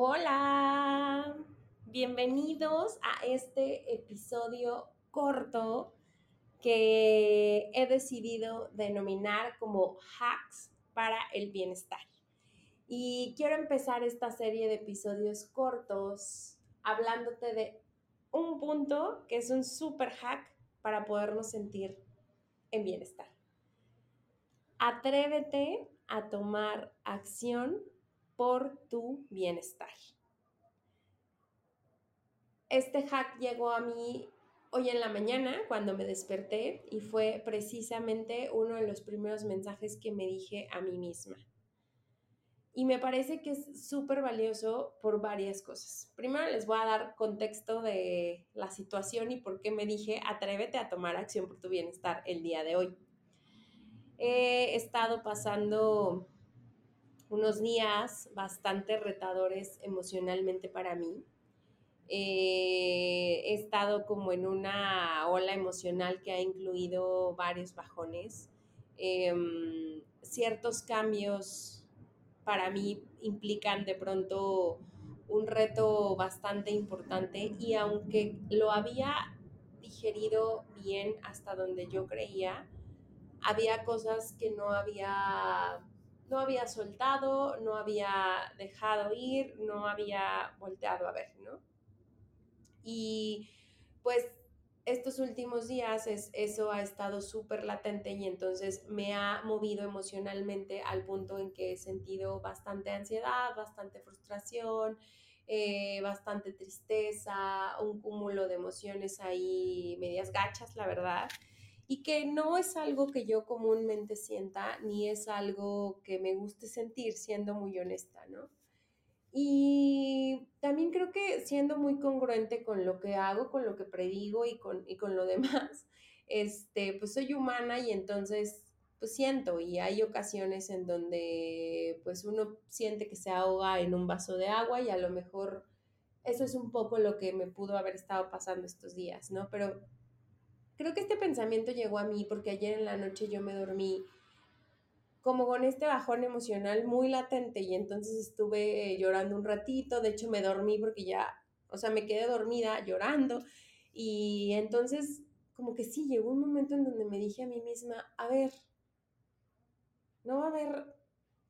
Hola, bienvenidos a este episodio corto que he decidido denominar como hacks para el bienestar. Y quiero empezar esta serie de episodios cortos hablándote de un punto que es un super hack para podernos sentir en bienestar. Atrévete a tomar acción por tu bienestar. Este hack llegó a mí hoy en la mañana cuando me desperté y fue precisamente uno de los primeros mensajes que me dije a mí misma. Y me parece que es súper valioso por varias cosas. Primero les voy a dar contexto de la situación y por qué me dije atrévete a tomar acción por tu bienestar el día de hoy. He estado pasando unos días bastante retadores emocionalmente para mí. Eh, he estado como en una ola emocional que ha incluido varios bajones. Em, ciertos cambios para mí implican de pronto un reto bastante importante y aunque lo había digerido bien hasta donde yo creía, había cosas que no había no había soltado, no había dejado ir, no había volteado a ver, ¿no? Y pues estos últimos días es, eso ha estado súper latente y entonces me ha movido emocionalmente al punto en que he sentido bastante ansiedad, bastante frustración, eh, bastante tristeza, un cúmulo de emociones ahí medias gachas, la verdad y que no es algo que yo comúnmente sienta ni es algo que me guste sentir, siendo muy honesta, ¿no? Y también creo que siendo muy congruente con lo que hago, con lo que predigo y con, y con lo demás, este, pues soy humana y entonces pues siento y hay ocasiones en donde pues uno siente que se ahoga en un vaso de agua y a lo mejor eso es un poco lo que me pudo haber estado pasando estos días, ¿no? Pero Creo que este pensamiento llegó a mí porque ayer en la noche yo me dormí como con este bajón emocional muy latente y entonces estuve llorando un ratito, de hecho me dormí porque ya, o sea, me quedé dormida llorando y entonces como que sí, llegó un momento en donde me dije a mí misma, a ver, no va a haber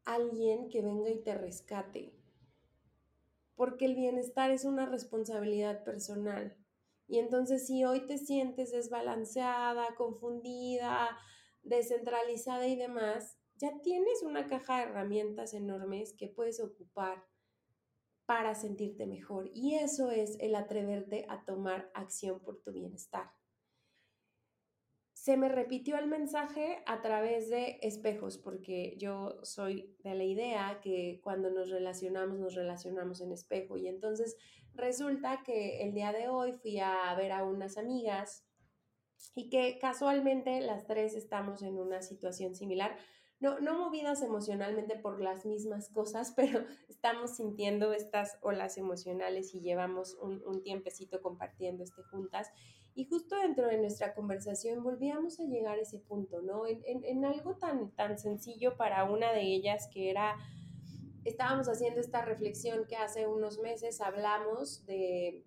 alguien que venga y te rescate, porque el bienestar es una responsabilidad personal. Y entonces si hoy te sientes desbalanceada, confundida, descentralizada y demás, ya tienes una caja de herramientas enormes que puedes ocupar para sentirte mejor. Y eso es el atreverte a tomar acción por tu bienestar se me repitió el mensaje a través de espejos, porque yo soy de la idea que cuando nos relacionamos, nos relacionamos en espejo. Y entonces resulta que el día de hoy fui a ver a unas amigas y que casualmente las tres estamos en una situación similar no, no movidas emocionalmente por las mismas cosas, pero estamos sintiendo estas olas emocionales y llevamos un, un tiempecito compartiendo este juntas. Y justo dentro de nuestra conversación volvíamos a llegar a ese punto, ¿no? En, en, en algo tan, tan sencillo para una de ellas que era, estábamos haciendo esta reflexión que hace unos meses hablamos de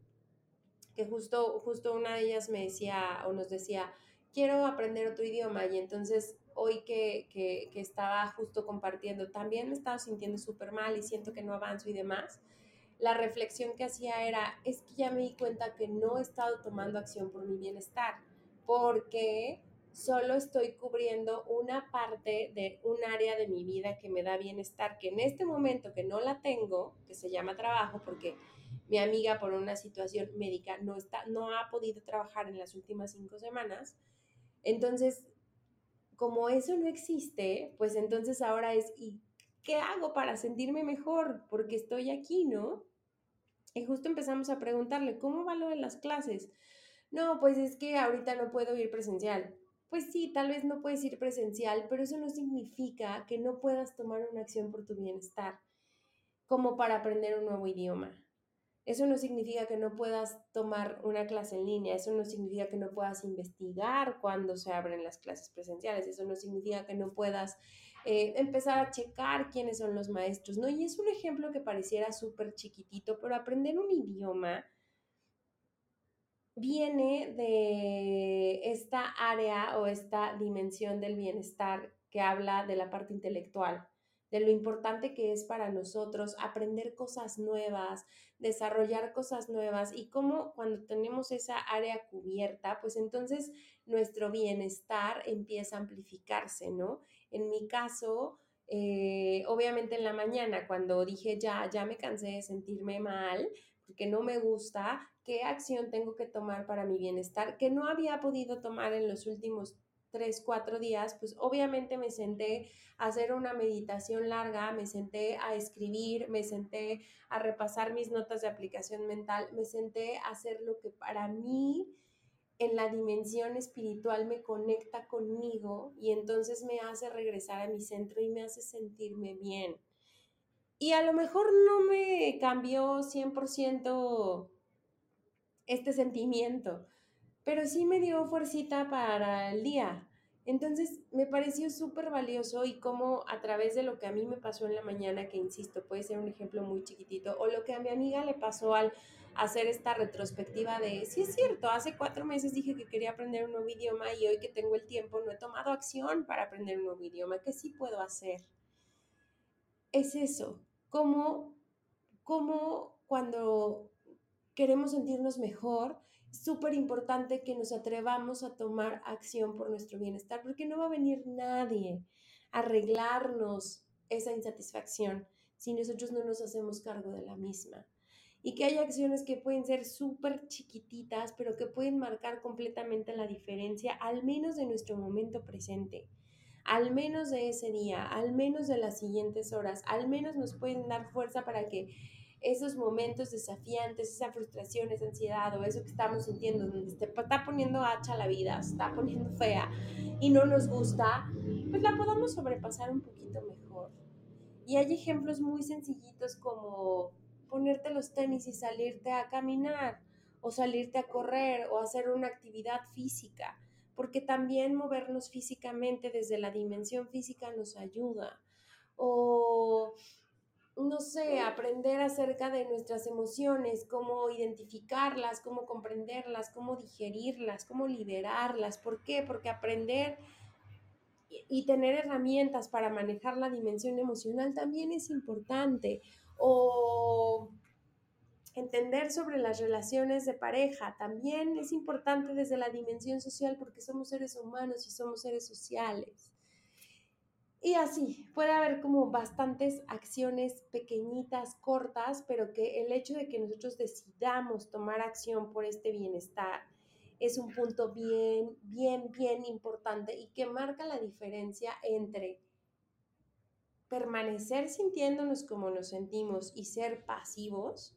que justo, justo una de ellas me decía o nos decía, quiero aprender otro idioma y entonces hoy que, que, estaba justo compartiendo, también me estaba sintiendo súper mal y siento que no avanzo y demás. La reflexión que hacía era, es que ya me di cuenta que no he estado tomando acción por mi bienestar, porque solo estoy cubriendo una parte de un área de mi vida que me da bienestar, que en este momento que no la tengo, que se llama trabajo, porque mi amiga por una situación médica no, está, no ha podido trabajar en las últimas cinco semanas, entonces como eso no existe, pues entonces ahora es, ¿y qué hago para sentirme mejor? Porque estoy aquí, ¿no? Y justo empezamos a preguntarle, ¿cómo va lo de las clases? No, pues es que ahorita no puedo ir presencial. Pues sí, tal vez no puedes ir presencial, pero eso no significa que no puedas tomar una acción por tu bienestar, como para aprender un nuevo idioma, Eso no significa que no puedas tomar una clase en línea, eso no significa que no puedas investigar cuando se abren las clases presenciales, eso no significa que no puedas eh, empezar a checar quiénes son los maestros, ¿no? Y es un ejemplo que pareciera súper chiquitito, pero aprender un idioma viene de esta área o esta dimensión del bienestar que habla de la parte intelectual, de lo importante que es para nosotros aprender cosas nuevas, desarrollar cosas nuevas y cómo cuando tenemos esa área cubierta, pues entonces nuestro bienestar empieza a amplificarse, ¿no? En mi caso, eh, obviamente en la mañana, cuando dije ya, ya me cansé de sentirme mal, porque no me gusta, qué acción tengo que tomar para mi bienestar, que no había podido tomar en los últimos tres, cuatro días, pues obviamente me senté a hacer una meditación larga, me senté a escribir, me senté a repasar mis notas de aplicación mental, me senté a hacer lo que para mí en la dimensión espiritual me conecta conmigo y entonces me hace regresar a mi centro y me hace sentirme bien. Y a lo mejor no me cambió 100% este sentimiento, pero sí me dio fuercita para el día. Entonces me pareció súper valioso y como a través de lo que a mí me pasó en la mañana, que insisto, puede ser un ejemplo muy chiquitito, o lo que a mi amiga le pasó al hacer esta retrospectiva de, sí es cierto, hace cuatro meses dije que quería aprender un nuevo idioma y hoy que tengo el tiempo no he tomado acción para aprender un nuevo idioma, ¿qué sí puedo hacer? Es eso, como, como cuando queremos sentirnos mejor, es súper importante que nos atrevamos a tomar acción por nuestro bienestar, porque no va a venir nadie a arreglarnos esa insatisfacción si nosotros no nos hacemos cargo de la misma. Y que hay acciones que pueden ser súper chiquititas, pero que pueden marcar completamente la diferencia, al menos de nuestro momento presente, al menos de ese día, al menos de las siguientes horas, al menos nos pueden dar fuerza para que esos momentos desafiantes, esa frustración, esa ansiedad o eso que estamos sintiendo, donde está poniendo hacha la vida, se está poniendo fea y no nos gusta, pues la podamos sobrepasar un poquito mejor. Y hay ejemplos muy sencillitos como ponerte los tenis y salirte a caminar o salirte a correr o hacer una actividad física, porque también movernos físicamente desde la dimensión física nos ayuda. O no sé, aprender acerca de nuestras emociones, cómo identificarlas, cómo comprenderlas, cómo digerirlas, cómo liberarlas. ¿Por qué? Porque aprender y tener herramientas para manejar la dimensión emocional también es importante. O entender sobre las relaciones de pareja también es importante desde la dimensión social porque somos seres humanos y somos seres sociales. Y así, puede haber como bastantes acciones pequeñitas, cortas, pero que el hecho de que nosotros decidamos tomar acción por este bienestar es un punto bien, bien, bien importante y que marca la diferencia entre permanecer sintiéndonos como nos sentimos y ser pasivos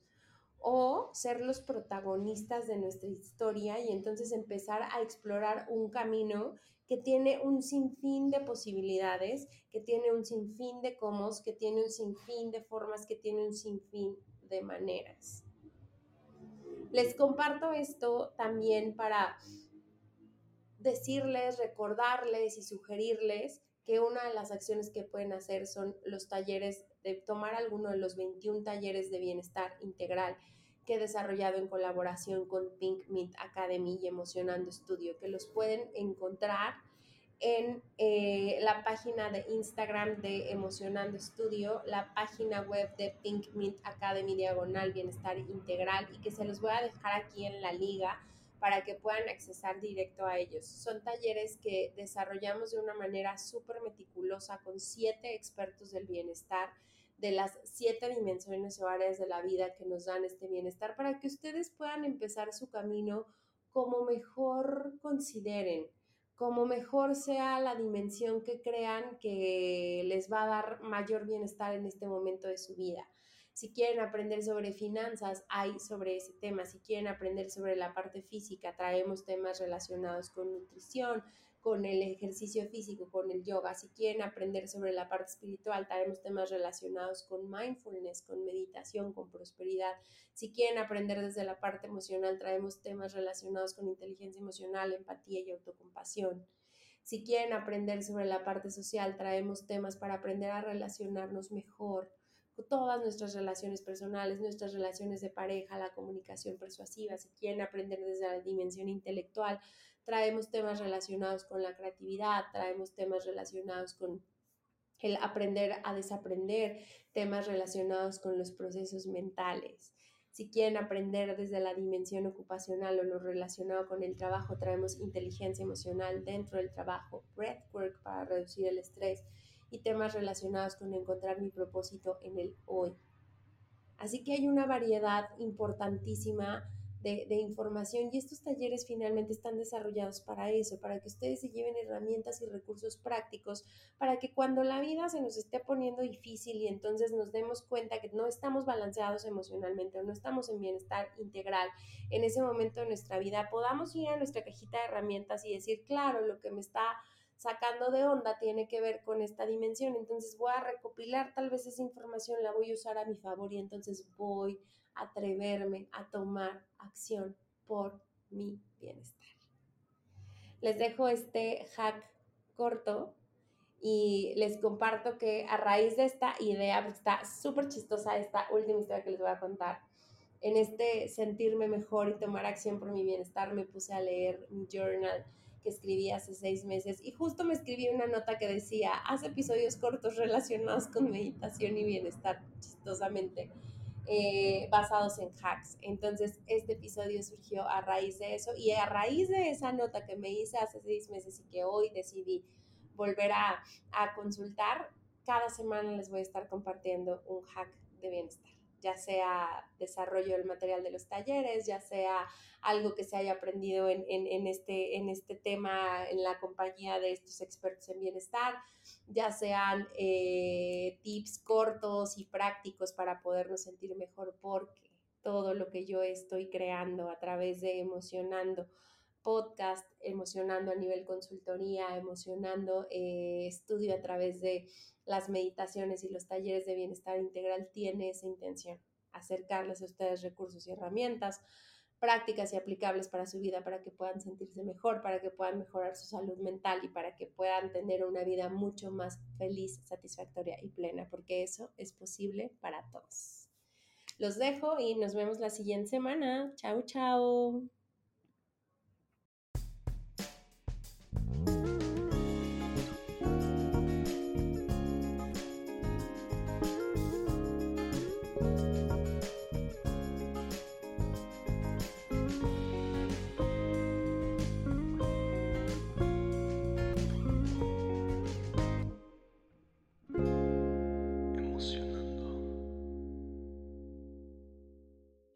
o ser los protagonistas de nuestra historia y entonces empezar a explorar un camino que tiene un sinfín de posibilidades, que tiene un sinfín de cómo, que tiene un sinfín de formas, que tiene un sinfín de maneras. Les comparto esto también para decirles, recordarles y sugerirles que una de las acciones que pueden hacer son los talleres, de tomar alguno de los 21 talleres de bienestar integral que he desarrollado en colaboración con Pink Mint Academy y Emocionando Studio, que los pueden encontrar en eh, la página de Instagram de Emocionando Studio, la página web de Pink Mint Academy Diagonal Bienestar Integral y que se los voy a dejar aquí en la liga para que puedan accesar directo a ellos. Son talleres que desarrollamos de una manera súper meticulosa con siete expertos del bienestar de las siete dimensiones o áreas de la vida que nos dan este bienestar para que ustedes puedan empezar su camino como mejor consideren, como mejor sea la dimensión que crean que les va a dar mayor bienestar en este momento de su vida. Si quieren aprender sobre finanzas, hay sobre ese tema. Si quieren aprender sobre la parte física, traemos temas relacionados con nutrición, con el ejercicio físico, con el yoga. Si quieren aprender sobre la parte espiritual, traemos temas relacionados con mindfulness, con meditación, con prosperidad. Si quieren aprender desde la parte emocional, traemos temas relacionados con inteligencia emocional, empatía y autocompasión. Si quieren aprender sobre la parte social, traemos temas para aprender a relacionarnos mejor todas nuestras relaciones personales, nuestras relaciones de pareja, la comunicación persuasiva, si quieren aprender desde la dimensión intelectual, traemos temas relacionados con la creatividad, traemos temas relacionados con el aprender a desaprender, temas relacionados con los procesos mentales. Si quieren aprender desde la dimensión ocupacional o lo relacionado con el trabajo, traemos inteligencia emocional dentro del trabajo, breathwork para reducir el estrés, y temas relacionados con encontrar mi propósito en el hoy. Así que hay una variedad importantísima de, de, información y estos talleres finalmente están desarrollados para eso, para que ustedes se lleven herramientas y recursos prácticos, para que cuando la vida se nos esté poniendo difícil y entonces nos demos cuenta que no estamos balanceados emocionalmente o no estamos en bienestar integral en ese momento de nuestra vida, podamos ir a nuestra cajita de herramientas y decir, claro, lo que me está sacando de onda tiene que ver con esta dimensión. Entonces voy a recopilar tal vez esa información, la voy a usar a mi favor y entonces voy a atreverme a tomar acción por mi bienestar. Les dejo este hack corto y les comparto que a raíz de esta idea, porque está súper chistosa esta última historia que les voy a contar, en este sentirme mejor y tomar acción por mi bienestar, me puse a leer mi journal que escribí hace seis meses y justo me escribí una nota que decía, haz episodios cortos relacionados con meditación y bienestar, chistosamente, eh, basados en hacks. Entonces, este episodio surgió a raíz de eso y a raíz de esa nota que me hice hace seis meses y que hoy decidí volver a, a consultar, cada semana les voy a estar compartiendo un hack de bienestar ya sea desarrollo del material de los talleres, ya sea algo que se haya aprendido en, este, en este tema en la compañía de estos expertos en bienestar, ya sean eh, tips cortos y prácticos para podernos sentir mejor, porque todo lo que yo estoy creando a través de emocionando podcast, emocionando a nivel consultoría, emocionando eh, estudio a través de las meditaciones y los talleres de bienestar integral tiene esa intención, acercarles a ustedes recursos y herramientas prácticas y aplicables para su vida, para que puedan sentirse mejor, para que puedan mejorar su salud mental y para que puedan tener una vida mucho más feliz, satisfactoria y plena, porque eso es posible para todos. Los dejo y nos vemos la siguiente semana. Chao, chao.